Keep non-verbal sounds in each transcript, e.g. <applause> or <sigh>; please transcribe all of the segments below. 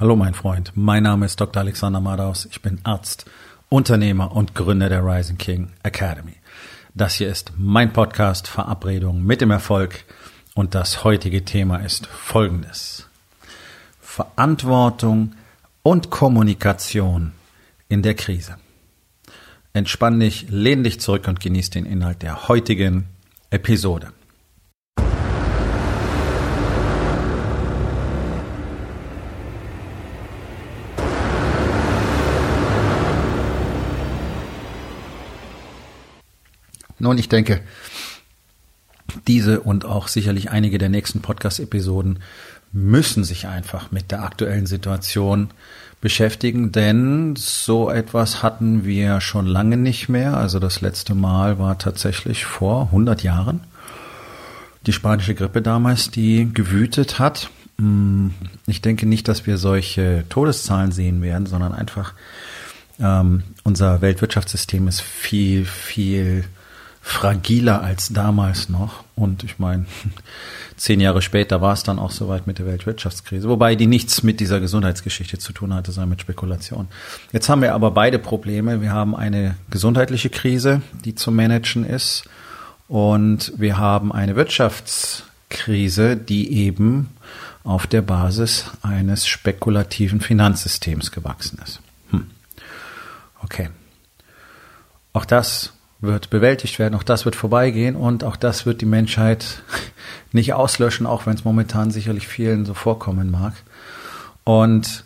Hallo mein Freund, mein Name ist Dr. Alexander Madaus, ich bin Arzt, Unternehmer und Gründer der Rising King Academy. Das hier ist mein Podcast Verabredung mit dem Erfolg und das heutige Thema ist folgendes. Verantwortung und Kommunikation in der Krise. Entspann dich, lehn dich zurück und genieß den Inhalt der heutigen Episode. Nun, ich denke, diese und auch sicherlich einige der nächsten Podcast-Episoden müssen sich einfach mit der aktuellen Situation beschäftigen, denn so etwas hatten wir schon lange nicht mehr. Also das letzte Mal war tatsächlich vor 100 Jahren die spanische Grippe damals, die gewütet hat. Hm, ich denke nicht, dass wir solche Todeszahlen sehen werden, sondern einfach ähm, unser Weltwirtschaftssystem ist viel, viel fragiler als damals noch. Und ich meine, <laughs> zehn Jahre später war es dann auch soweit mit der Weltwirtschaftskrise, wobei die nichts mit dieser Gesundheitsgeschichte zu tun hatte, sondern mit Spekulation. Jetzt haben wir aber beide Probleme. Wir haben eine gesundheitliche Krise, die zu managen ist, und wir haben eine Wirtschaftskrise, die eben auf der Basis eines spekulativen Finanzsystems gewachsen ist. Hm. Okay. Auch das wird bewältigt werden. Auch das wird vorbeigehen und auch das wird die Menschheit <laughs> nicht auslöschen, auch wenn es momentan sicherlich vielen so vorkommen mag. Und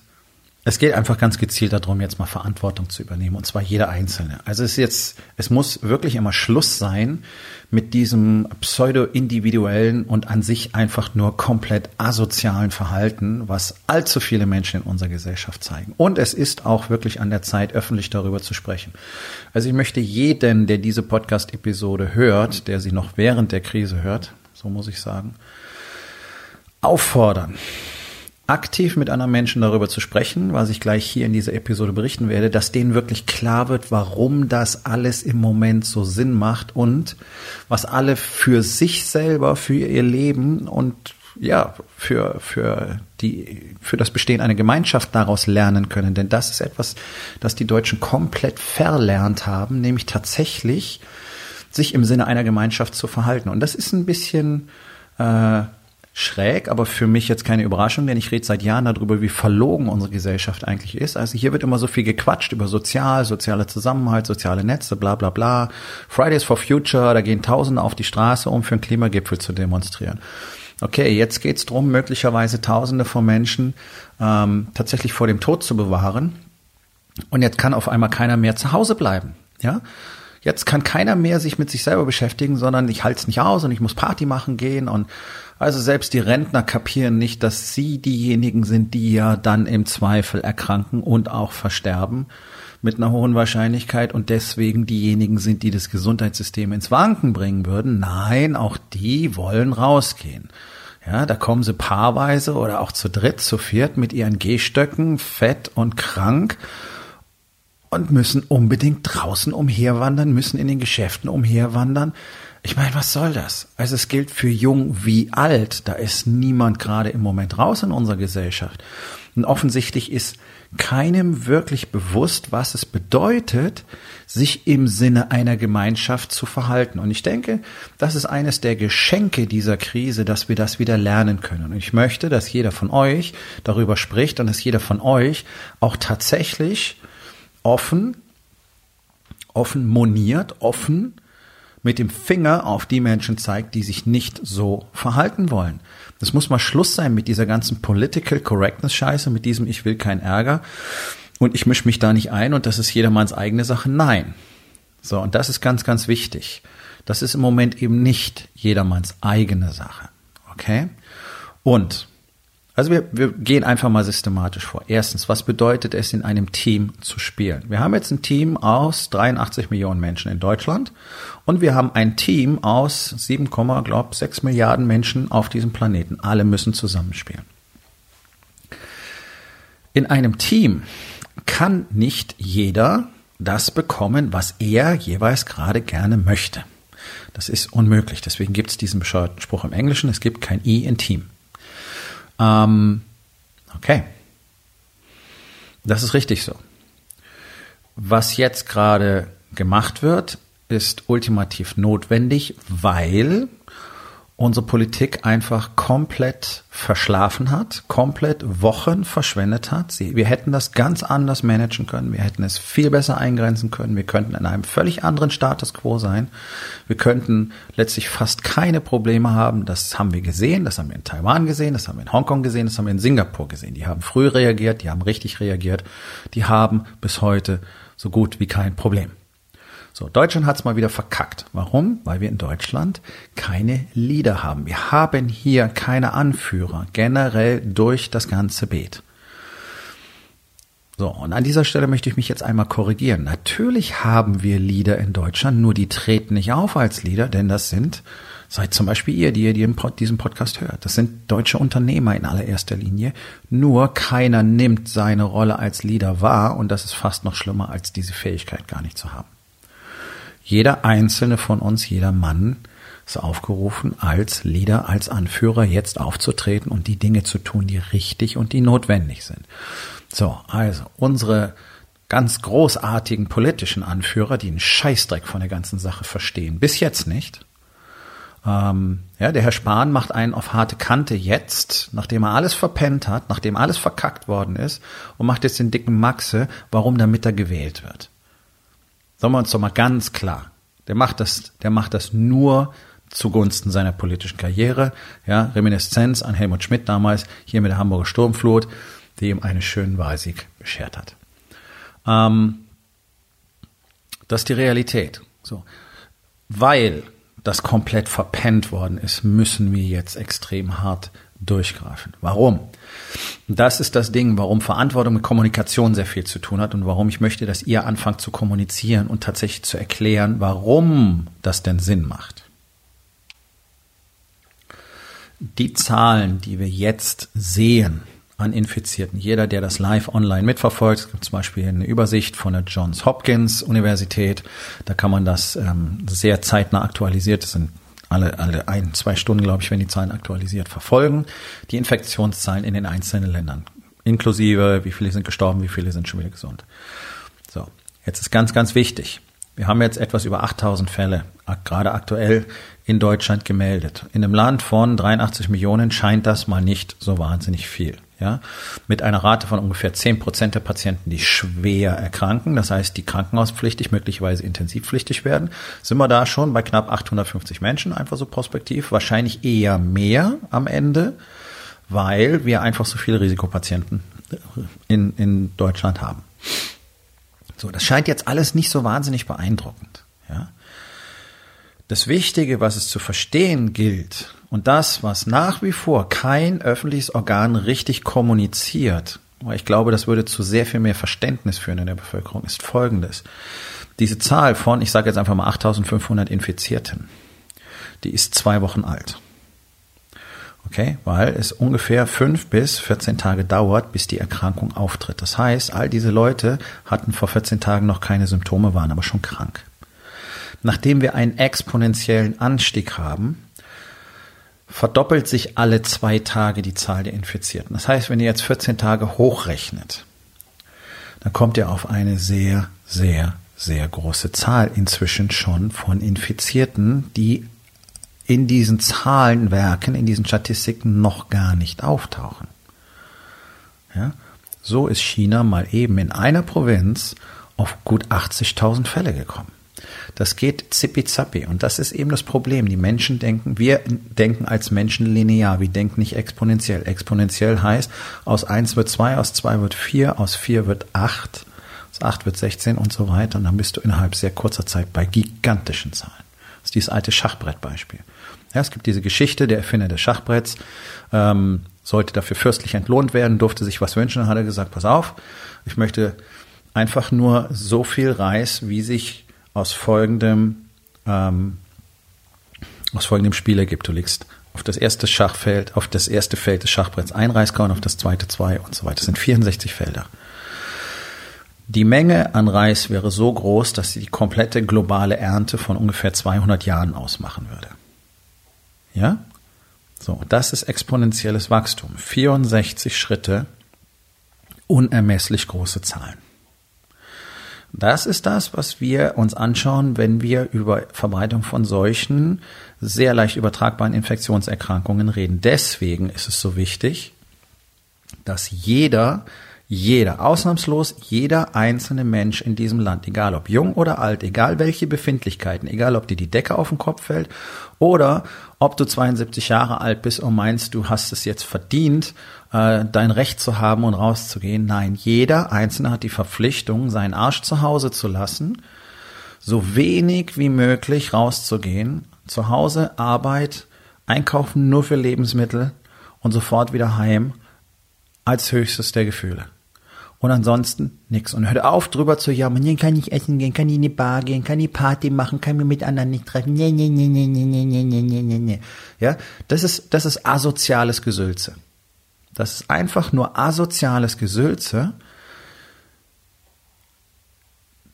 es geht einfach ganz gezielt darum, jetzt mal Verantwortung zu übernehmen, und zwar jeder Einzelne. Also es ist jetzt, es muss wirklich immer Schluss sein mit diesem pseudo-individuellen und an sich einfach nur komplett asozialen Verhalten, was allzu viele Menschen in unserer Gesellschaft zeigen. Und es ist auch wirklich an der Zeit, öffentlich darüber zu sprechen. Also ich möchte jeden, der diese Podcast-Episode hört, der sie noch während der Krise hört, so muss ich sagen, auffordern, aktiv mit anderen Menschen darüber zu sprechen, was ich gleich hier in dieser Episode berichten werde, dass denen wirklich klar wird, warum das alles im Moment so Sinn macht und was alle für sich selber, für ihr Leben und ja, für, für die, für das Bestehen einer Gemeinschaft daraus lernen können. Denn das ist etwas, das die Deutschen komplett verlernt haben, nämlich tatsächlich sich im Sinne einer Gemeinschaft zu verhalten. Und das ist ein bisschen, äh, schräg, aber für mich jetzt keine Überraschung, denn ich rede seit Jahren darüber, wie verlogen unsere Gesellschaft eigentlich ist. Also hier wird immer so viel gequatscht über sozial, sozialer Zusammenhalt, soziale Netze, bla bla bla. Fridays for Future, da gehen Tausende auf die Straße, um für einen Klimagipfel zu demonstrieren. Okay, jetzt geht's drum, möglicherweise Tausende von Menschen ähm, tatsächlich vor dem Tod zu bewahren. Und jetzt kann auf einmal keiner mehr zu Hause bleiben. Ja, Jetzt kann keiner mehr sich mit sich selber beschäftigen, sondern ich halte es nicht aus und ich muss Party machen gehen und also selbst die Rentner kapieren nicht, dass sie diejenigen sind, die ja dann im Zweifel erkranken und auch versterben mit einer hohen Wahrscheinlichkeit und deswegen diejenigen sind, die das Gesundheitssystem ins Wanken bringen würden. Nein, auch die wollen rausgehen. Ja, da kommen sie paarweise oder auch zu dritt, zu viert mit ihren Gehstöcken, fett und krank und müssen unbedingt draußen umherwandern, müssen in den Geschäften umherwandern. Ich meine, was soll das? Also es gilt für jung wie alt. Da ist niemand gerade im Moment raus in unserer Gesellschaft. Und offensichtlich ist keinem wirklich bewusst, was es bedeutet, sich im Sinne einer Gemeinschaft zu verhalten. Und ich denke, das ist eines der Geschenke dieser Krise, dass wir das wieder lernen können. Und ich möchte, dass jeder von euch darüber spricht und dass jeder von euch auch tatsächlich offen, offen moniert, offen mit dem Finger auf die Menschen zeigt, die sich nicht so verhalten wollen. Das muss mal Schluss sein mit dieser ganzen Political Correctness Scheiße, mit diesem ich will keinen Ärger und ich mische mich da nicht ein und das ist jedermanns eigene Sache. Nein. So, und das ist ganz, ganz wichtig. Das ist im Moment eben nicht jedermanns eigene Sache. Okay? Und also wir, wir gehen einfach mal systematisch vor. Erstens, was bedeutet es, in einem Team zu spielen? Wir haben jetzt ein Team aus 83 Millionen Menschen in Deutschland und wir haben ein Team aus 7, glaub 6 Milliarden Menschen auf diesem Planeten. Alle müssen zusammenspielen. In einem Team kann nicht jeder das bekommen, was er jeweils gerade gerne möchte. Das ist unmöglich. Deswegen gibt es diesen bescheuerten Spruch im Englischen, es gibt kein I in Team. Ähm, okay. Das ist richtig so. Was jetzt gerade gemacht wird, ist ultimativ notwendig, weil unsere Politik einfach komplett verschlafen hat, komplett Wochen verschwendet hat. Sie, wir hätten das ganz anders managen können, wir hätten es viel besser eingrenzen können, wir könnten in einem völlig anderen Status quo sein, wir könnten letztlich fast keine Probleme haben. Das haben wir gesehen, das haben wir in Taiwan gesehen, das haben wir in Hongkong gesehen, das haben wir in Singapur gesehen. Die haben früh reagiert, die haben richtig reagiert, die haben bis heute so gut wie kein Problem. So, Deutschland hat es mal wieder verkackt. Warum? Weil wir in Deutschland keine Leader haben. Wir haben hier keine Anführer, generell durch das ganze Beet. So, und an dieser Stelle möchte ich mich jetzt einmal korrigieren. Natürlich haben wir Leader in Deutschland, nur die treten nicht auf als Leader, denn das sind, seid zum Beispiel ihr, die ihr diesen Podcast hört, das sind deutsche Unternehmer in allererster Linie. Nur keiner nimmt seine Rolle als Leader wahr und das ist fast noch schlimmer, als diese Fähigkeit gar nicht zu haben. Jeder einzelne von uns, jeder Mann ist aufgerufen, als Leader, als Anführer jetzt aufzutreten und die Dinge zu tun, die richtig und die notwendig sind. So, also unsere ganz großartigen politischen Anführer, die einen Scheißdreck von der ganzen Sache verstehen, bis jetzt nicht. Ähm, ja, der Herr Spahn macht einen auf harte Kante jetzt, nachdem er alles verpennt hat, nachdem alles verkackt worden ist und macht jetzt den dicken Maxe, warum damit er gewählt wird. Sagen wir uns doch mal ganz klar. Der macht das, der macht das nur zugunsten seiner politischen Karriere. Ja, Reminiszenz an Helmut Schmidt damals, hier mit der Hamburger Sturmflut, die ihm einen schönen Wahlsieg beschert hat. Ähm, das ist die Realität. So. Weil das komplett verpennt worden ist, müssen wir jetzt extrem hart durchgreifen. Warum? Das ist das Ding, warum Verantwortung mit Kommunikation sehr viel zu tun hat und warum ich möchte, dass ihr anfangt zu kommunizieren und tatsächlich zu erklären, warum das denn Sinn macht. Die Zahlen, die wir jetzt sehen an Infizierten, jeder, der das live online mitverfolgt, es gibt zum Beispiel eine Übersicht von der Johns Hopkins Universität, da kann man das ähm, sehr zeitnah aktualisiert, das sind alle, alle ein, zwei Stunden, glaube ich, wenn die Zahlen aktualisiert, verfolgen. Die Infektionszahlen in den einzelnen Ländern. Inklusive, wie viele sind gestorben, wie viele sind schon wieder gesund. So. Jetzt ist ganz, ganz wichtig. Wir haben jetzt etwas über 8000 Fälle, gerade aktuell in Deutschland gemeldet. In einem Land von 83 Millionen scheint das mal nicht so wahnsinnig viel ja, mit einer Rate von ungefähr zehn Prozent der Patienten, die schwer erkranken, das heißt, die krankenhauspflichtig, möglicherweise intensivpflichtig werden, sind wir da schon bei knapp 850 Menschen, einfach so prospektiv, wahrscheinlich eher mehr am Ende, weil wir einfach so viele Risikopatienten in, in Deutschland haben. So, das scheint jetzt alles nicht so wahnsinnig beeindruckend. Das Wichtige, was es zu verstehen gilt, und das, was nach wie vor kein öffentliches Organ richtig kommuniziert, weil ich glaube, das würde zu sehr viel mehr Verständnis führen in der Bevölkerung, ist folgendes. Diese Zahl von, ich sage jetzt einfach mal 8500 Infizierten, die ist zwei Wochen alt. Okay, weil es ungefähr fünf bis 14 Tage dauert, bis die Erkrankung auftritt. Das heißt, all diese Leute hatten vor 14 Tagen noch keine Symptome, waren aber schon krank. Nachdem wir einen exponentiellen Anstieg haben, verdoppelt sich alle zwei Tage die Zahl der Infizierten. Das heißt, wenn ihr jetzt 14 Tage hochrechnet, dann kommt ihr auf eine sehr, sehr, sehr große Zahl inzwischen schon von Infizierten, die in diesen Zahlenwerken, in diesen Statistiken noch gar nicht auftauchen. Ja? So ist China mal eben in einer Provinz auf gut 80.000 Fälle gekommen. Das geht zippi-zappi. Und das ist eben das Problem. Die Menschen denken, wir denken als Menschen linear. Wir denken nicht exponentiell. Exponentiell heißt, aus eins wird zwei, aus zwei wird vier, aus vier wird acht, aus acht wird 16 und so weiter. Und dann bist du innerhalb sehr kurzer Zeit bei gigantischen Zahlen. Das ist dieses alte Schachbrettbeispiel. Ja, es gibt diese Geschichte, der Erfinder des Schachbretts ähm, sollte dafür fürstlich entlohnt werden, durfte sich was wünschen, hat er gesagt, pass auf, ich möchte einfach nur so viel Reis, wie sich aus folgendem, ähm, aus folgendem Spiel ergibt. Du legst auf das erste Schachfeld, auf das erste Feld des Schachbretts ein Reiskorn, auf das zweite zwei und so weiter. Das sind 64 Felder. Die Menge an Reis wäre so groß, dass sie die komplette globale Ernte von ungefähr 200 Jahren ausmachen würde. Ja? So, das ist exponentielles Wachstum. 64 Schritte unermesslich große Zahlen. Das ist das, was wir uns anschauen, wenn wir über Verbreitung von solchen sehr leicht übertragbaren Infektionserkrankungen reden. Deswegen ist es so wichtig, dass jeder jeder, ausnahmslos jeder einzelne Mensch in diesem Land, egal ob jung oder alt, egal welche Befindlichkeiten, egal ob dir die Decke auf den Kopf fällt oder ob du 72 Jahre alt bist und meinst, du hast es jetzt verdient, äh, dein Recht zu haben und rauszugehen. Nein, jeder Einzelne hat die Verpflichtung, seinen Arsch zu Hause zu lassen, so wenig wie möglich rauszugehen, zu Hause Arbeit, einkaufen nur für Lebensmittel und sofort wieder heim als höchstes der Gefühle. Und ansonsten nix. Und hört auf, drüber zu jammern. Nee, kann ich essen gehen, kann ich in die Bar gehen, kann ich Party machen, kann mich mit anderen nicht treffen. Nee, nee, nee, nee, nee, nee, nee, nee, nee, nee. Ja, das ist, das ist asoziales Gesülze. Das ist einfach nur asoziales Gesülze,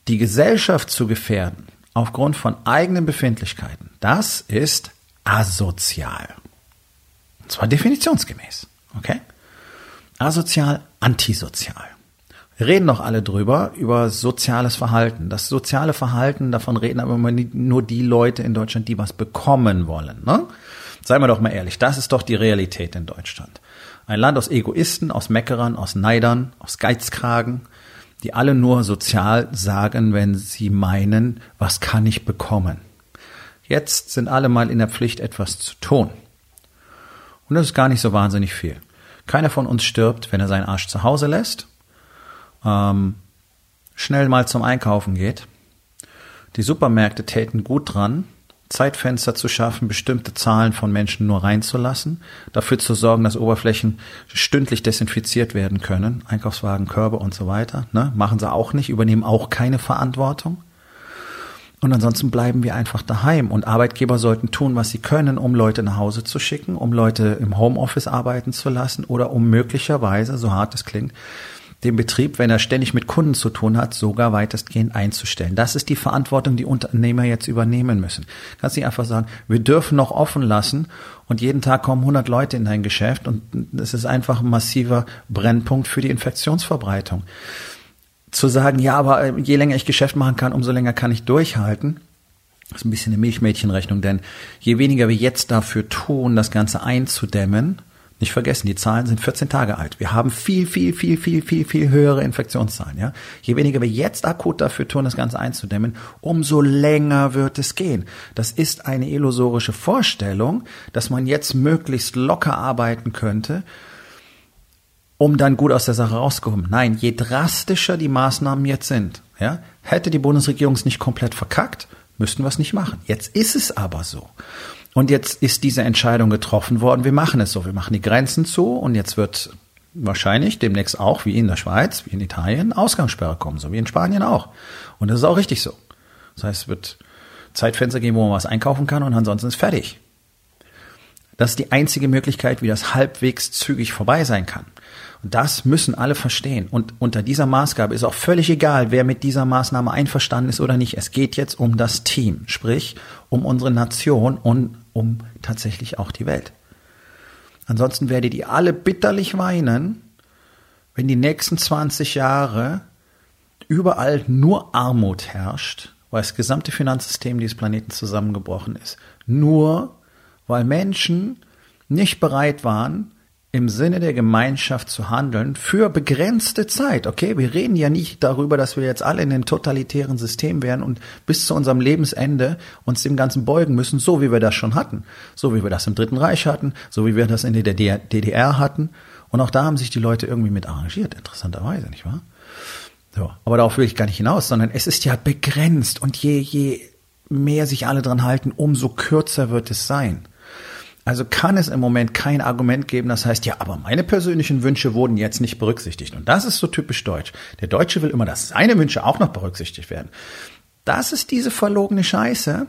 die Gesellschaft zu gefährden aufgrund von eigenen Befindlichkeiten. Das ist asozial. Und zwar definitionsgemäß. Okay? Asozial, antisozial. Reden doch alle drüber, über soziales Verhalten. Das soziale Verhalten, davon reden aber immer nur die Leute in Deutschland, die was bekommen wollen. Ne? Seien wir doch mal ehrlich, das ist doch die Realität in Deutschland. Ein Land aus Egoisten, aus Meckerern, aus Neidern, aus Geizkragen, die alle nur sozial sagen, wenn sie meinen, was kann ich bekommen. Jetzt sind alle mal in der Pflicht, etwas zu tun. Und das ist gar nicht so wahnsinnig viel. Keiner von uns stirbt, wenn er seinen Arsch zu Hause lässt ähm, schnell mal zum Einkaufen geht. Die Supermärkte täten gut dran, Zeitfenster zu schaffen, bestimmte Zahlen von Menschen nur reinzulassen, dafür zu sorgen, dass Oberflächen stündlich desinfiziert werden können, Einkaufswagen, Körbe und so weiter. Ne? Machen sie auch nicht, übernehmen auch keine Verantwortung. Und ansonsten bleiben wir einfach daheim. Und Arbeitgeber sollten tun, was sie können, um Leute nach Hause zu schicken, um Leute im Homeoffice arbeiten zu lassen oder um möglicherweise, so hart es klingt, den Betrieb, wenn er ständig mit Kunden zu tun hat, sogar weitestgehend einzustellen. Das ist die Verantwortung, die Unternehmer jetzt übernehmen müssen. Kannst nicht einfach sagen, wir dürfen noch offen lassen und jeden Tag kommen 100 Leute in dein Geschäft und es ist einfach ein massiver Brennpunkt für die Infektionsverbreitung. Zu sagen, ja, aber äh, je länger ich Geschäft machen kann, umso länger kann ich durchhalten. Das ist ein bisschen eine Milchmädchenrechnung, denn je weniger wir jetzt dafür tun, das Ganze einzudämmen, nicht vergessen, die Zahlen sind 14 Tage alt. Wir haben viel, viel, viel, viel, viel, viel höhere Infektionszahlen. Ja? Je weniger wir jetzt akut dafür tun, das Ganze einzudämmen, umso länger wird es gehen. Das ist eine illusorische Vorstellung, dass man jetzt möglichst locker arbeiten könnte, um dann gut aus der Sache rauszukommen. Nein, je drastischer die Maßnahmen jetzt sind, ja, hätte die Bundesregierung es nicht komplett verkackt, müssten wir es nicht machen. Jetzt ist es aber so. Und jetzt ist diese Entscheidung getroffen worden, wir machen es so, wir machen die Grenzen zu und jetzt wird wahrscheinlich demnächst auch, wie in der Schweiz, wie in Italien, Ausgangssperre kommen, so wie in Spanien auch. Und das ist auch richtig so. Das heißt, es wird Zeitfenster geben, wo man was einkaufen kann und ansonsten ist fertig. Das ist die einzige Möglichkeit, wie das halbwegs zügig vorbei sein kann. Und das müssen alle verstehen. Und unter dieser Maßgabe ist auch völlig egal, wer mit dieser Maßnahme einverstanden ist oder nicht. Es geht jetzt um das Team, sprich um unsere Nation und um tatsächlich auch die Welt. Ansonsten werdet ihr alle bitterlich weinen, wenn die nächsten 20 Jahre überall nur Armut herrscht, weil das gesamte Finanzsystem dieses Planeten zusammengebrochen ist. Nur weil Menschen nicht bereit waren, im Sinne der Gemeinschaft zu handeln für begrenzte Zeit. Okay, wir reden ja nicht darüber, dass wir jetzt alle in den totalitären System wären und bis zu unserem Lebensende uns dem Ganzen beugen müssen, so wie wir das schon hatten, so wie wir das im Dritten Reich hatten, so wie wir das in der DDR hatten. Und auch da haben sich die Leute irgendwie mit arrangiert, interessanterweise, nicht wahr? So, aber darauf will ich gar nicht hinaus, sondern es ist ja begrenzt und je, je mehr sich alle dran halten, umso kürzer wird es sein. Also kann es im Moment kein Argument geben, das heißt, ja, aber meine persönlichen Wünsche wurden jetzt nicht berücksichtigt. Und das ist so typisch deutsch. Der Deutsche will immer, dass seine Wünsche auch noch berücksichtigt werden. Das ist diese verlogene Scheiße,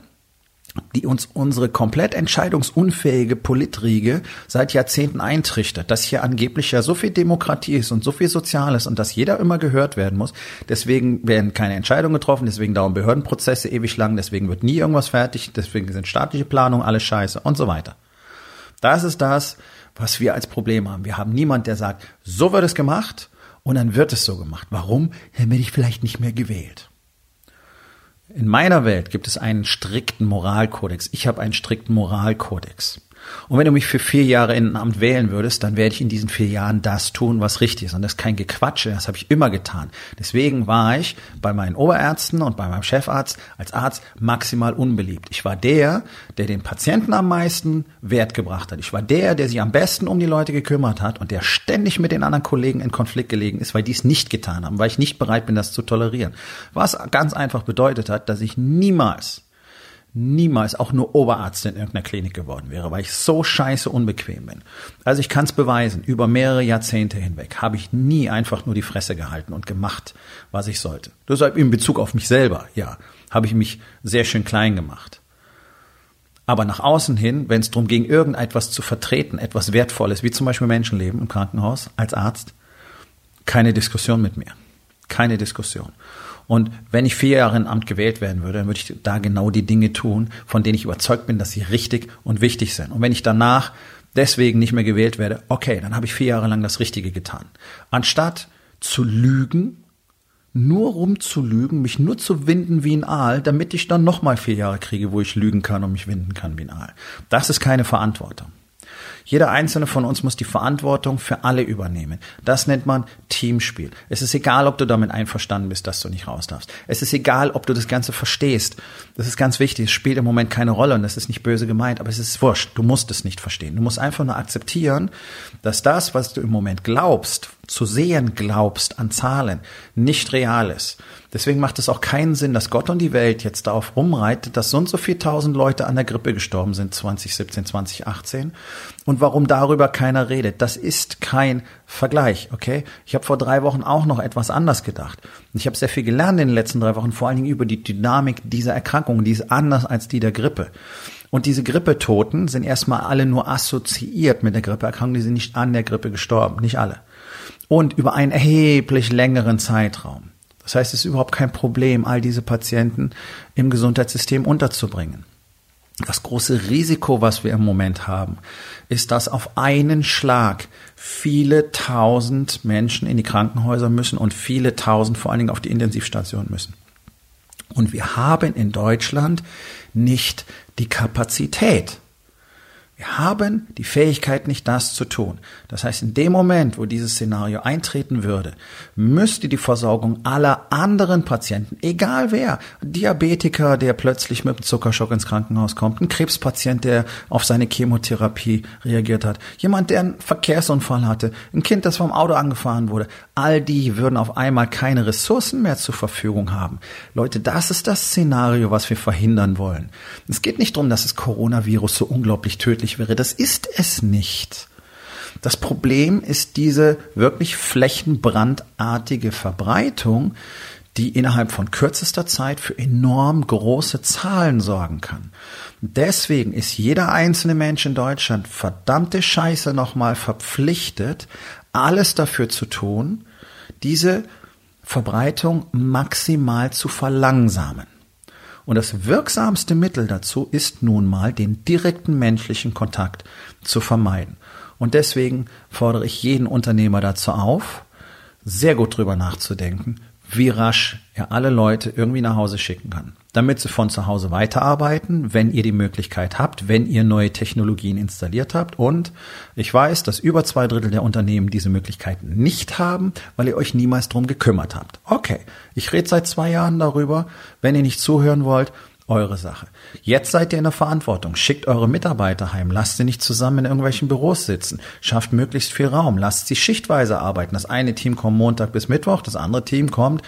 die uns unsere komplett entscheidungsunfähige Politriege seit Jahrzehnten eintrichtert, dass hier angeblich ja so viel Demokratie ist und so viel Soziales und dass jeder immer gehört werden muss. Deswegen werden keine Entscheidungen getroffen, deswegen dauern Behördenprozesse ewig lang, deswegen wird nie irgendwas fertig, deswegen sind staatliche Planungen alles scheiße und so weiter. Das ist das, was wir als Problem haben. Wir haben niemand, der sagt, so wird es gemacht Und dann wird es so gemacht. Warum? Dann werde ich vielleicht nicht mehr gewählt. In meiner Welt gibt es einen strikten Moralkodex. Ich habe einen strikten Moralkodex. Und wenn du mich für vier Jahre in ein Amt wählen würdest, dann werde ich in diesen vier Jahren das tun, was richtig ist. Und das ist kein Gequatsche, das habe ich immer getan. Deswegen war ich bei meinen Oberärzten und bei meinem Chefarzt als Arzt maximal unbeliebt. Ich war der, der den Patienten am meisten Wert gebracht hat. Ich war der, der sich am besten um die Leute gekümmert hat und der ständig mit den anderen Kollegen in Konflikt gelegen ist, weil die es nicht getan haben, weil ich nicht bereit bin, das zu tolerieren. Was ganz einfach bedeutet hat, dass ich niemals niemals auch nur Oberarzt in irgendeiner Klinik geworden wäre, weil ich so scheiße unbequem bin. Also ich kann es beweisen, über mehrere Jahrzehnte hinweg habe ich nie einfach nur die Fresse gehalten und gemacht, was ich sollte. Deshalb in Bezug auf mich selber, ja, habe ich mich sehr schön klein gemacht. Aber nach außen hin, wenn es darum ging, irgendetwas zu vertreten, etwas Wertvolles, wie zum Beispiel Menschenleben im Krankenhaus als Arzt, keine Diskussion mit mir. Keine Diskussion. Und wenn ich vier Jahre in Amt gewählt werden würde, dann würde ich da genau die Dinge tun, von denen ich überzeugt bin, dass sie richtig und wichtig sind. Und wenn ich danach deswegen nicht mehr gewählt werde, okay, dann habe ich vier Jahre lang das Richtige getan. Anstatt zu lügen, nur rumzulügen, mich nur zu winden wie ein Aal, damit ich dann nochmal vier Jahre kriege, wo ich lügen kann und mich winden kann wie ein Aal. Das ist keine Verantwortung. Jeder einzelne von uns muss die Verantwortung für alle übernehmen. Das nennt man Teamspiel. Es ist egal, ob du damit einverstanden bist, dass du nicht raus darfst. Es ist egal, ob du das Ganze verstehst. Das ist ganz wichtig. Es spielt im Moment keine Rolle und das ist nicht böse gemeint, aber es ist wurscht. Du musst es nicht verstehen. Du musst einfach nur akzeptieren, dass das, was du im Moment glaubst, zu sehen glaubst an Zahlen, nicht real ist. Deswegen macht es auch keinen Sinn, dass Gott und die Welt jetzt darauf rumreitet, dass so und so viel tausend Leute an der Grippe gestorben sind 2017, 2018 und warum darüber keiner redet. Das ist kein Vergleich, okay? Ich habe vor drei Wochen auch noch etwas anders gedacht. Ich habe sehr viel gelernt in den letzten drei Wochen, vor allen Dingen über die Dynamik dieser Erkrankung, die ist anders als die der Grippe. Und diese Grippetoten sind erstmal alle nur assoziiert mit der Grippeerkrankung, die sind nicht an der Grippe gestorben, nicht alle. Und über einen erheblich längeren Zeitraum. Das heißt, es ist überhaupt kein Problem, all diese Patienten im Gesundheitssystem unterzubringen. Das große Risiko, was wir im Moment haben, ist, dass auf einen Schlag viele tausend Menschen in die Krankenhäuser müssen und viele tausend vor allen Dingen auf die Intensivstation müssen. Und wir haben in Deutschland nicht die Kapazität, wir haben die Fähigkeit nicht, das zu tun. Das heißt, in dem Moment, wo dieses Szenario eintreten würde, müsste die Versorgung aller anderen Patienten, egal wer, Diabetiker, der plötzlich mit einem Zuckerschock ins Krankenhaus kommt, ein Krebspatient, der auf seine Chemotherapie reagiert hat, jemand, der einen Verkehrsunfall hatte, ein Kind, das vom Auto angefahren wurde, all die würden auf einmal keine Ressourcen mehr zur Verfügung haben. Leute, das ist das Szenario, was wir verhindern wollen. Es geht nicht darum, dass das Coronavirus so unglaublich tödlich möglich wäre. Das ist es nicht. Das Problem ist diese wirklich flächenbrandartige Verbreitung, die innerhalb von kürzester Zeit für enorm große Zahlen sorgen kann. Deswegen ist jeder einzelne Mensch in Deutschland verdammte Scheiße nochmal verpflichtet, alles dafür zu tun, diese Verbreitung maximal zu verlangsamen. Und das wirksamste Mittel dazu ist nun mal, den direkten menschlichen Kontakt zu vermeiden. Und deswegen fordere ich jeden Unternehmer dazu auf, sehr gut drüber nachzudenken, wie rasch er alle Leute irgendwie nach Hause schicken kann. Damit sie von zu Hause weiterarbeiten, wenn ihr die Möglichkeit habt, wenn ihr neue Technologien installiert habt. Und ich weiß, dass über zwei Drittel der Unternehmen diese Möglichkeiten nicht haben, weil ihr euch niemals drum gekümmert habt. Okay, ich rede seit zwei Jahren darüber. Wenn ihr nicht zuhören wollt, eure Sache. Jetzt seid ihr in der Verantwortung. Schickt eure Mitarbeiter heim. Lasst sie nicht zusammen in irgendwelchen Büros sitzen. Schafft möglichst viel Raum. Lasst sie schichtweise arbeiten. Das eine Team kommt Montag bis Mittwoch, das andere Team kommt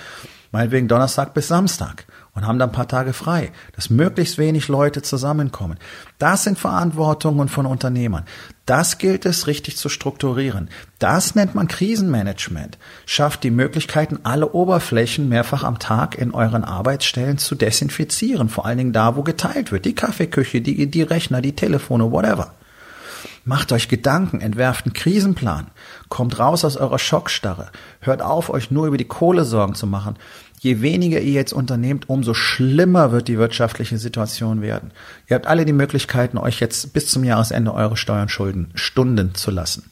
meinetwegen Donnerstag bis Samstag und haben dann ein paar Tage frei, dass möglichst wenig Leute zusammenkommen. Das sind Verantwortungen von Unternehmern. Das gilt es richtig zu strukturieren. Das nennt man Krisenmanagement. Schafft die Möglichkeiten, alle Oberflächen mehrfach am Tag in euren Arbeitsstellen zu desinfizieren, vor allen Dingen da, wo geteilt wird. Die Kaffeeküche, die, die Rechner, die Telefone, whatever. Macht euch Gedanken, entwerft einen Krisenplan, kommt raus aus eurer Schockstarre, hört auf, euch nur über die Kohle Sorgen zu machen je weniger ihr jetzt unternehmt, umso schlimmer wird die wirtschaftliche Situation werden. Ihr habt alle die Möglichkeiten, euch jetzt bis zum Jahresende eure Steuern schulden, Stunden zu lassen.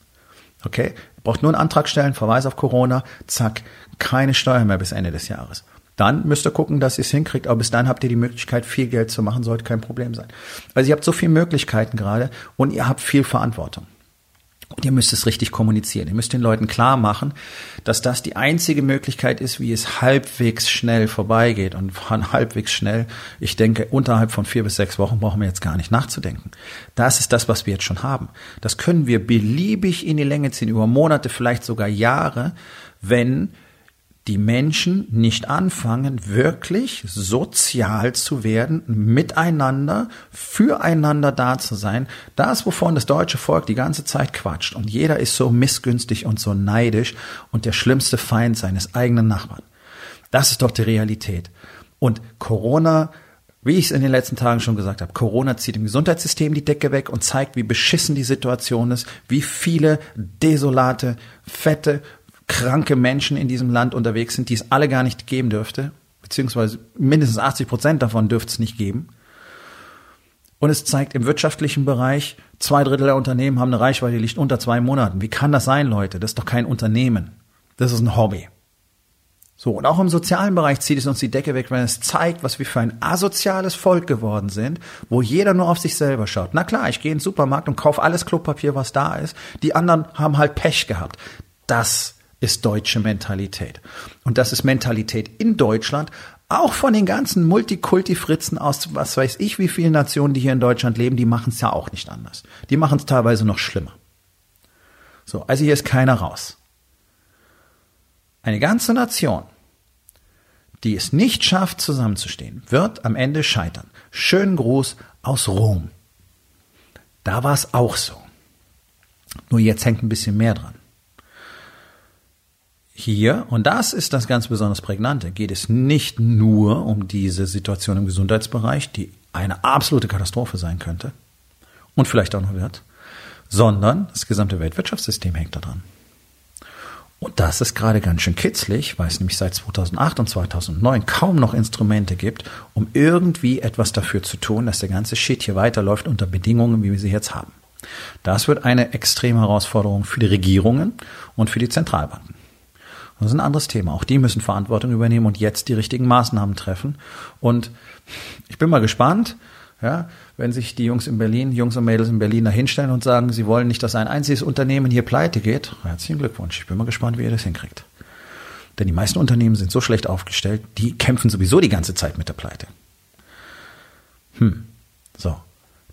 Okay? Braucht nur einen Antrag stellen, Verweis auf Corona, zack, keine Steuer mehr bis Ende des Jahres. Dann müsst ihr gucken, dass ihr es hinkriegt, aber bis dann habt ihr die Möglichkeit, viel Geld zu machen, sollte kein Problem sein. Also ihr habt so viele Möglichkeiten gerade und ihr habt viel Verantwortung. Und ihr müsst es richtig kommunizieren. Ihr müsst den Leuten klar machen, dass das die einzige Möglichkeit ist, wie es halbwegs schnell vorbeigeht. Und von halbwegs schnell, ich denke, unterhalb von vier bis sechs Wochen brauchen wir jetzt gar nicht nachzudenken. Das ist das, was wir jetzt schon haben. Das können wir beliebig in die Länge ziehen, über Monate, vielleicht sogar Jahre, wenn die Menschen nicht anfangen, wirklich sozial zu werden, miteinander, füreinander da zu sein. Das, wovon das deutsche Volk die ganze Zeit quatscht. Und jeder ist so missgünstig und so neidisch und der schlimmste Feind seines eigenen Nachbarn. Das ist doch die Realität. Und Corona, wie ich es in den letzten Tagen schon gesagt habe, Corona zieht im Gesundheitssystem die Decke weg und zeigt, wie beschissen die Situation ist, wie viele desolate, fette, kranke Menschen in diesem Land unterwegs sind, die es alle gar nicht geben dürfte, beziehungsweise mindestens 80 Prozent davon dürfte es nicht geben. Und es zeigt im wirtschaftlichen Bereich, zwei Drittel der Unternehmen haben eine Reichweite, die liegt unter zwei Monaten. Wie kann das sein, Leute? Das ist doch kein Unternehmen. Das ist ein Hobby. So, und auch im sozialen Bereich zieht es uns die Decke weg, wenn es zeigt, was wir für ein asoziales Volk geworden sind, wo jeder nur auf sich selber schaut. Na klar, ich gehe in den Supermarkt und kaufe alles Klopapier, was da ist. Die anderen haben halt Pech gehabt. Das ist deutsche Mentalität. Und das ist Mentalität in Deutschland, auch von den ganzen Multikulti-Fritzen aus, was weiß ich, wie vielen Nationen, die hier in Deutschland leben, die machen es ja auch nicht anders. Die machen es teilweise noch schlimmer. So, also hier ist keiner raus. Eine ganze Nation, die es nicht schafft, zusammenzustehen, wird am Ende scheitern. Schönen Gruß aus Rom. Da war es auch so. Nur jetzt hängt ein bisschen mehr dran. Hier, und das ist das ganz besonders Prägnante, geht es nicht nur um diese Situation im Gesundheitsbereich, die eine absolute Katastrophe sein könnte und vielleicht auch noch wird, sondern das gesamte Weltwirtschaftssystem hängt daran. Und das ist gerade ganz schön kitzlig, weil es nämlich seit 2008 und 2009 kaum noch Instrumente gibt, um irgendwie etwas dafür zu tun, dass der ganze Shit hier weiterläuft unter Bedingungen, wie wir sie jetzt haben. Das wird eine extreme Herausforderung für die Regierungen und für die Zentralbanken. Das ist ein anderes Thema. Auch die müssen Verantwortung übernehmen und jetzt die richtigen Maßnahmen treffen. Und ich bin mal gespannt, ja, wenn sich die Jungs in Berlin, Jungs und Mädels in Berlin da hinstellen und sagen, sie wollen nicht, dass ein einziges Unternehmen hier pleite geht. Herzlichen Glückwunsch. Ich bin mal gespannt, wie ihr das hinkriegt. Denn die meisten Unternehmen sind so schlecht aufgestellt, die kämpfen sowieso die ganze Zeit mit der Pleite. Hm. So.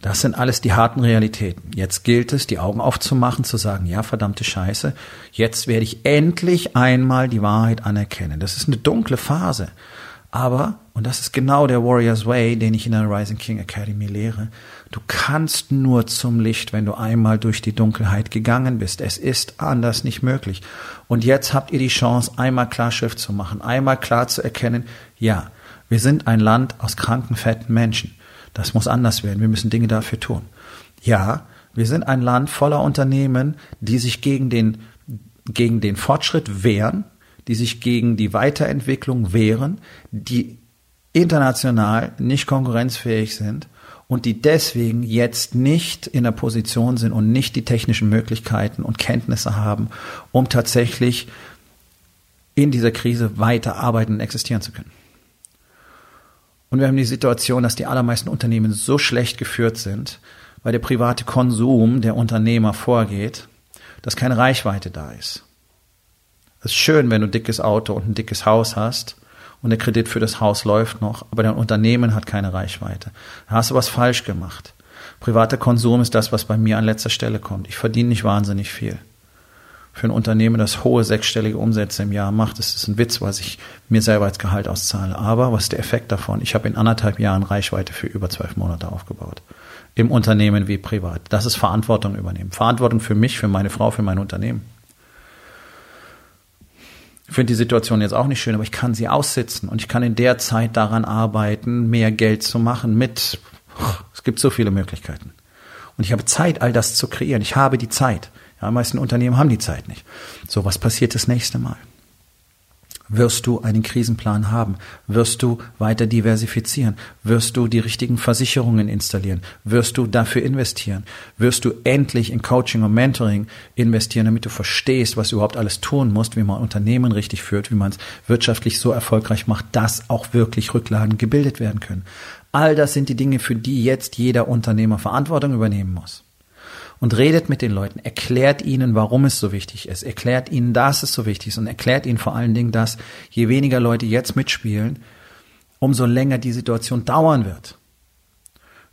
Das sind alles die harten Realitäten. Jetzt gilt es, die Augen aufzumachen, zu sagen, ja, verdammte Scheiße, jetzt werde ich endlich einmal die Wahrheit anerkennen. Das ist eine dunkle Phase. Aber, und das ist genau der Warrior's Way, den ich in der Rising King Academy lehre, du kannst nur zum Licht, wenn du einmal durch die Dunkelheit gegangen bist. Es ist anders nicht möglich. Und jetzt habt ihr die Chance, einmal Klarschrift zu machen, einmal klar zu erkennen, ja, wir sind ein Land aus kranken, fetten Menschen. Das muss anders werden. Wir müssen Dinge dafür tun. Ja, wir sind ein Land voller Unternehmen, die sich gegen den, gegen den Fortschritt wehren, die sich gegen die Weiterentwicklung wehren, die international nicht konkurrenzfähig sind und die deswegen jetzt nicht in der Position sind und nicht die technischen Möglichkeiten und Kenntnisse haben, um tatsächlich in dieser Krise weiter arbeiten und existieren zu können. Und wir haben die Situation, dass die allermeisten Unternehmen so schlecht geführt sind, weil der private Konsum der Unternehmer vorgeht, dass keine Reichweite da ist. Es ist schön, wenn du ein dickes Auto und ein dickes Haus hast und der Kredit für das Haus läuft noch, aber dein Unternehmen hat keine Reichweite. Da hast du was falsch gemacht. Privater Konsum ist das, was bei mir an letzter Stelle kommt. Ich verdiene nicht wahnsinnig viel für ein Unternehmen, das hohe sechsstellige Umsätze im Jahr macht. Das ist ein Witz, was ich mir selber als Gehalt auszahle. Aber was ist der Effekt davon? Ich habe in anderthalb Jahren Reichweite für über zwölf Monate aufgebaut. Im Unternehmen wie privat. Das ist Verantwortung übernehmen. Verantwortung für mich, für meine Frau, für mein Unternehmen. Ich finde die Situation jetzt auch nicht schön, aber ich kann sie aussitzen und ich kann in der Zeit daran arbeiten, mehr Geld zu machen mit, es gibt so viele Möglichkeiten. Und ich habe Zeit, all das zu kreieren. Ich habe die Zeit. Ja, die meisten Unternehmen haben die Zeit nicht. So, was passiert das nächste Mal? Wirst du einen Krisenplan haben? Wirst du weiter diversifizieren? Wirst du die richtigen Versicherungen installieren? Wirst du dafür investieren? Wirst du endlich in Coaching und Mentoring investieren, damit du verstehst, was du überhaupt alles tun musst, wie man Unternehmen richtig führt, wie man es wirtschaftlich so erfolgreich macht, dass auch wirklich Rücklagen gebildet werden können? All das sind die Dinge, für die jetzt jeder Unternehmer Verantwortung übernehmen muss und redet mit den Leuten, erklärt ihnen, warum es so wichtig ist, erklärt ihnen, dass es so wichtig ist und erklärt ihnen vor allen Dingen, dass je weniger Leute jetzt mitspielen, umso länger die Situation dauern wird.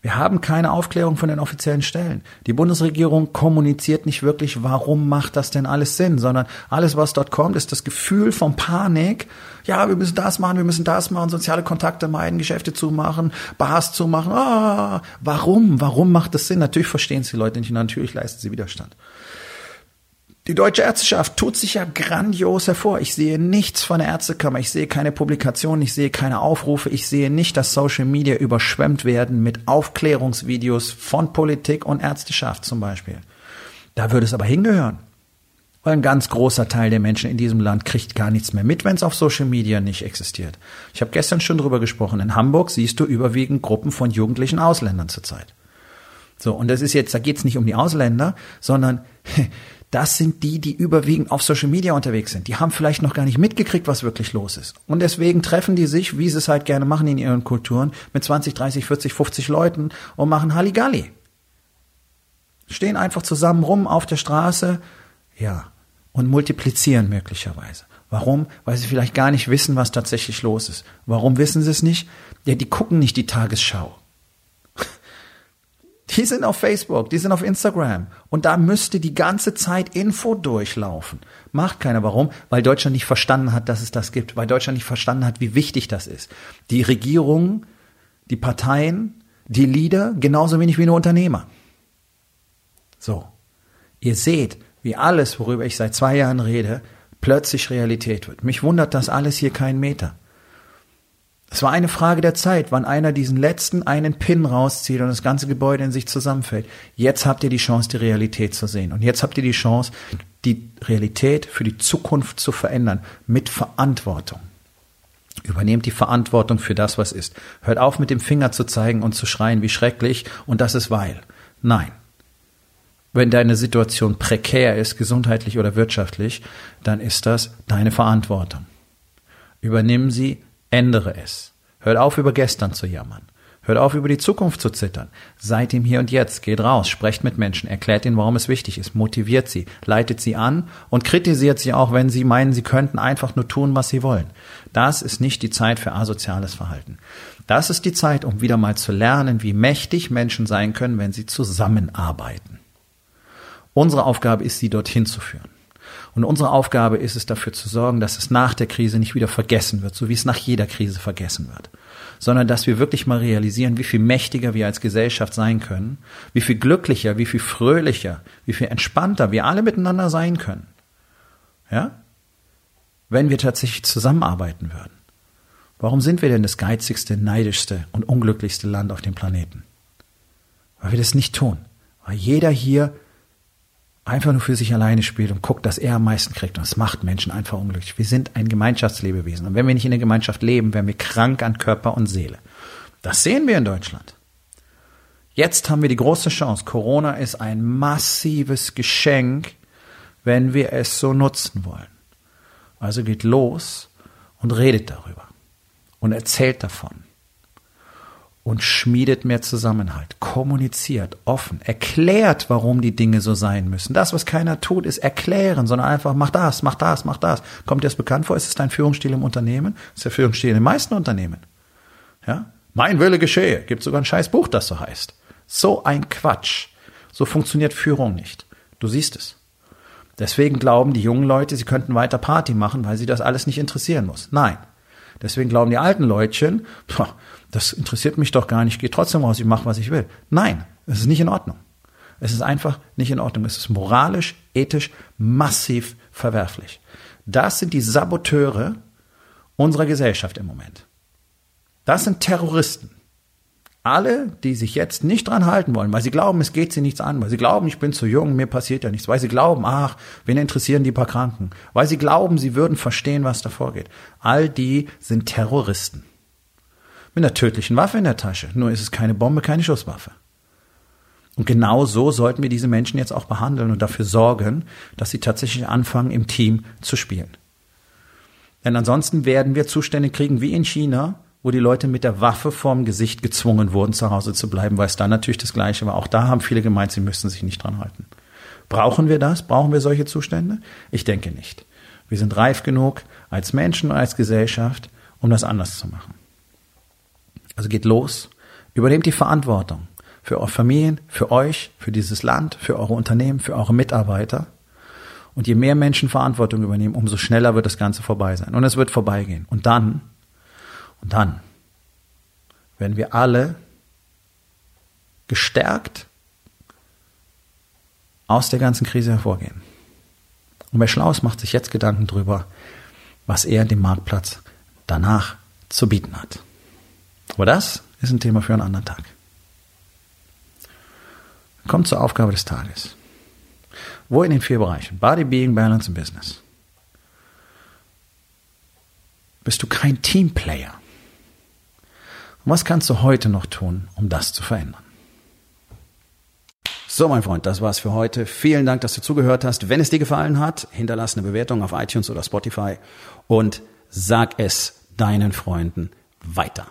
Wir haben keine Aufklärung von den offiziellen Stellen. Die Bundesregierung kommuniziert nicht wirklich, warum macht das denn alles Sinn, sondern alles, was dort kommt, ist das Gefühl von Panik. Ja, wir müssen das machen, wir müssen das machen, soziale Kontakte meiden, Geschäfte zumachen, Bars zumachen. Ah, warum? Warum macht das Sinn? Natürlich verstehen es die Leute nicht natürlich leisten sie Widerstand. Die deutsche Ärzteschaft tut sich ja grandios hervor. Ich sehe nichts von der Ärztekammer. Ich sehe keine Publikationen. Ich sehe keine Aufrufe. Ich sehe nicht, dass Social Media überschwemmt werden mit Aufklärungsvideos von Politik und Ärzteschaft zum Beispiel. Da würde es aber hingehören. Weil ein ganz großer Teil der Menschen in diesem Land kriegt gar nichts mehr mit, wenn es auf Social Media nicht existiert. Ich habe gestern schon drüber gesprochen. In Hamburg siehst du überwiegend Gruppen von jugendlichen Ausländern zurzeit. So, und das ist jetzt, da geht es nicht um die Ausländer, sondern <laughs> das sind die, die überwiegend auf Social Media unterwegs sind. Die haben vielleicht noch gar nicht mitgekriegt, was wirklich los ist. Und deswegen treffen die sich, wie sie es halt gerne machen in ihren Kulturen, mit 20, 30, 40, 50 Leuten und machen Halligalli. Stehen einfach zusammen rum auf der Straße, ja, und multiplizieren möglicherweise. Warum? Weil sie vielleicht gar nicht wissen, was tatsächlich los ist. Warum wissen sie es nicht? Ja, die gucken nicht die Tagesschau. Die sind auf Facebook, die sind auf Instagram. Und da müsste die ganze Zeit Info durchlaufen. Macht keiner. Warum? Weil Deutschland nicht verstanden hat, dass es das gibt. Weil Deutschland nicht verstanden hat, wie wichtig das ist. Die Regierung, die Parteien, die Leader, genauso wenig wie nur Unternehmer. So. Ihr seht, wie alles, worüber ich seit zwei Jahren rede, plötzlich Realität wird. Mich wundert das alles hier keinen Meter. Es war eine Frage der Zeit, wann einer diesen letzten einen Pin rauszieht und das ganze Gebäude in sich zusammenfällt. Jetzt habt ihr die Chance, die Realität zu sehen. Und jetzt habt ihr die Chance, die Realität für die Zukunft zu verändern mit Verantwortung. Übernehmt die Verantwortung für das, was ist. Hört auf, mit dem Finger zu zeigen und zu schreien, wie schrecklich und das ist weil. Nein. Wenn deine Situation prekär ist, gesundheitlich oder wirtschaftlich, dann ist das deine Verantwortung. Übernimm sie Ändere es. Hört auf, über gestern zu jammern. Hört auf, über die Zukunft zu zittern. Seid im Hier und Jetzt. Geht raus, sprecht mit Menschen, erklärt ihnen, warum es wichtig ist, motiviert sie, leitet sie an und kritisiert sie auch, wenn sie meinen, sie könnten einfach nur tun, was sie wollen. Das ist nicht die Zeit für asoziales Verhalten. Das ist die Zeit, um wieder mal zu lernen, wie mächtig Menschen sein können, wenn sie zusammenarbeiten. Unsere Aufgabe ist, sie dorthin zu führen. Und unsere Aufgabe ist es dafür zu sorgen, dass es nach der Krise nicht wieder vergessen wird, so wie es nach jeder Krise vergessen wird, sondern dass wir wirklich mal realisieren, wie viel mächtiger wir als Gesellschaft sein können, wie viel glücklicher, wie viel fröhlicher, wie viel entspannter wir alle miteinander sein können. Ja? Wenn wir tatsächlich zusammenarbeiten würden. Warum sind wir denn das geizigste, neidischste und unglücklichste Land auf dem Planeten? Weil wir das nicht tun. Weil jeder hier einfach nur für sich alleine spielt und guckt, dass er am meisten kriegt. Und es macht Menschen einfach unglücklich. Wir sind ein Gemeinschaftslebewesen. Und wenn wir nicht in der Gemeinschaft leben, werden wir krank an Körper und Seele. Das sehen wir in Deutschland. Jetzt haben wir die große Chance. Corona ist ein massives Geschenk, wenn wir es so nutzen wollen. Also geht los und redet darüber und erzählt davon und schmiedet mehr Zusammenhalt, kommuniziert offen, erklärt, warum die Dinge so sein müssen. Das, was keiner tut, ist erklären, sondern einfach mach das, mach das, mach das. Kommt dir das bekannt vor? Ist es dein Führungsstil im Unternehmen? Ist der Führungsstil in den meisten Unternehmen. Ja? Mein Wille geschehe. Gibt sogar ein scheiß Buch, das so heißt. So ein Quatsch. So funktioniert Führung nicht. Du siehst es. Deswegen glauben die jungen Leute, sie könnten weiter Party machen, weil sie das alles nicht interessieren muss. Nein. Deswegen glauben die alten Leutchen, <laughs> das interessiert mich doch gar nicht, ich gehe trotzdem raus, ich mache, was ich will. Nein, es ist nicht in Ordnung. Es ist einfach nicht in Ordnung. Es ist moralisch, ethisch massiv verwerflich. Das sind die Saboteure unserer Gesellschaft im Moment. Das sind Terroristen. Alle, die sich jetzt nicht dran halten wollen, weil sie glauben, es geht sie nichts an, weil sie glauben, ich bin zu jung, mir passiert ja nichts, weil sie glauben, ach, wen interessieren die paar Kranken, weil sie glauben, sie würden verstehen, was da vorgeht. All die sind Terroristen. Mit einer tödlichen Waffe in der Tasche. Nur ist es keine Bombe, keine Schusswaffe. Und genau so sollten wir diese Menschen jetzt auch behandeln und dafür sorgen, dass sie tatsächlich anfangen, im Team zu spielen. Denn ansonsten werden wir Zustände kriegen wie in China, wo die Leute mit der Waffe vorm Gesicht gezwungen wurden, zu Hause zu bleiben, weil es da natürlich das Gleiche war. Auch da haben viele gemeint, sie müssten sich nicht dran halten. Brauchen wir das? Brauchen wir solche Zustände? Ich denke nicht. Wir sind reif genug als Menschen, als Gesellschaft, um das anders zu machen. Also geht los, übernehmt die Verantwortung für eure Familien, für euch, für dieses Land, für eure Unternehmen, für eure Mitarbeiter. Und je mehr Menschen Verantwortung übernehmen, umso schneller wird das Ganze vorbei sein. Und es wird vorbeigehen. Und dann und dann werden wir alle gestärkt aus der ganzen Krise hervorgehen. Und wer schlau ist, macht sich jetzt Gedanken darüber, was er dem Marktplatz danach zu bieten hat. Aber das ist ein Thema für einen anderen Tag. Kommt zur Aufgabe des Tages. Wo in den vier Bereichen? Body, Being, Balance und Business. Bist du kein Teamplayer? Und was kannst du heute noch tun, um das zu verändern? So, mein Freund, das war's für heute. Vielen Dank, dass du zugehört hast. Wenn es dir gefallen hat, hinterlass eine Bewertung auf iTunes oder Spotify und sag es deinen Freunden weiter.